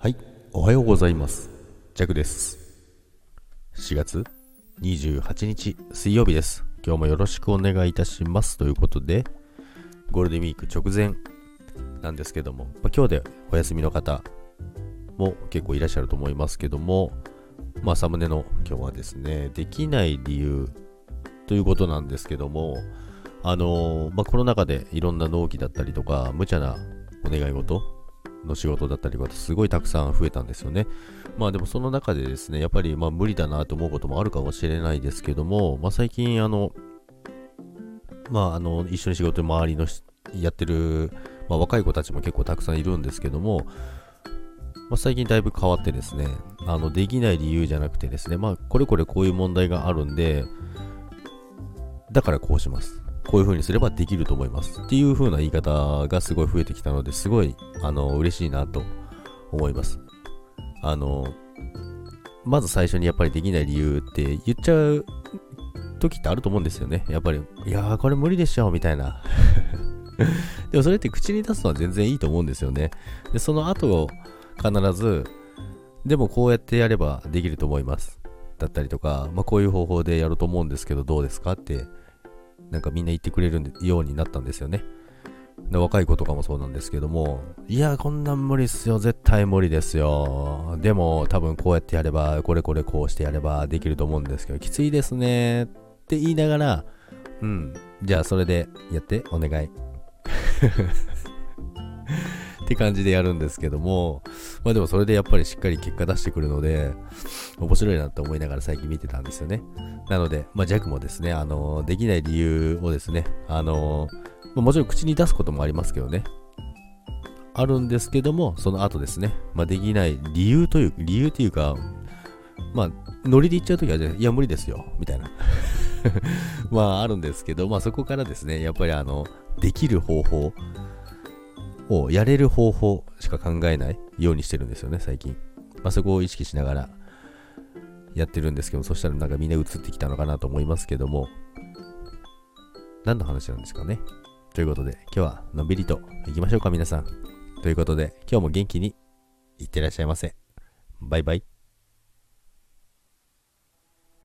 はい、おはようございます。ジャクです。4月28日水曜日です。今日もよろしくお願いいたします。ということで、ゴールデンウィーク直前なんですけども、まあ、今日でお休みの方も結構いらっしゃると思いますけども、まあ、サムネの今日はですね、できない理由ということなんですけども、あのーまあ、コロナ禍でいろんな納期だったりとか、無茶なお願い事の仕事だったりとかすごいたくさん増えたんですよね。まあでもその中でですね、やっぱりまあ無理だなと思うこともあるかもしれないですけども、まあ最近あの、まああの、一緒に仕事周りのやってる、まあ、若い子たちも結構たくさんいるんですけども、まあ、最近だいぶ変わってですね、あの、できない理由じゃなくてですね、まあこれこれこういう問題があるんで、だからこうします。こういう風にすればできると思います。っていう風な言い方がすごい増えてきたので、すごい、あの、嬉しいなと思います。あの、まず最初にやっぱりできない理由って言っちゃう時ってあると思うんですよね。やっぱり、いやーこれ無理でしょ、みたいな。でもそれって口に出すのは全然いいと思うんですよね。で、その後、必ず、でもこうやってやればできると思います。だったりとか、まあ、こういう方法でやると思うんですけど、どうですかってなんかみんな言ってくれるようになったんですよね。で若い子とかもそうなんですけども、いや、こんなん無理っすよ、絶対無理ですよ。でも、多分こうやってやれば、これこれこうしてやればできると思うんですけど、きついですねって言いながら、うん、じゃあそれでやって、お願い。って感じでやるんですけども、まあでもそれでやっぱりしっかり結果出してくるので、面白いなと思いながら最近見てたんですよね。なので、まあ、ジャックもですね、あのできない理由をですね、あのまもちろん口に出すこともありますけどね、あるんですけども、その後ですね、まあ、できない理由という、理由というか、まあ、ノリで言っちゃうときは、いや、無理ですよ、みたいな。まあ、あるんですけど、まあ、そこからですね、やっぱりあの、できる方法を、やれる方法しか考えないようにしてるんですよね、最近。まあ、そこを意識しながら、やってるんですけど、そしたらなんかみんな映ってきたのかなと思いますけども、何の話なんですかね？ということで、今日はのんびりと行きましょうか、皆さん。ということで、今日も元気にいってらっしゃいませ。バイバイ。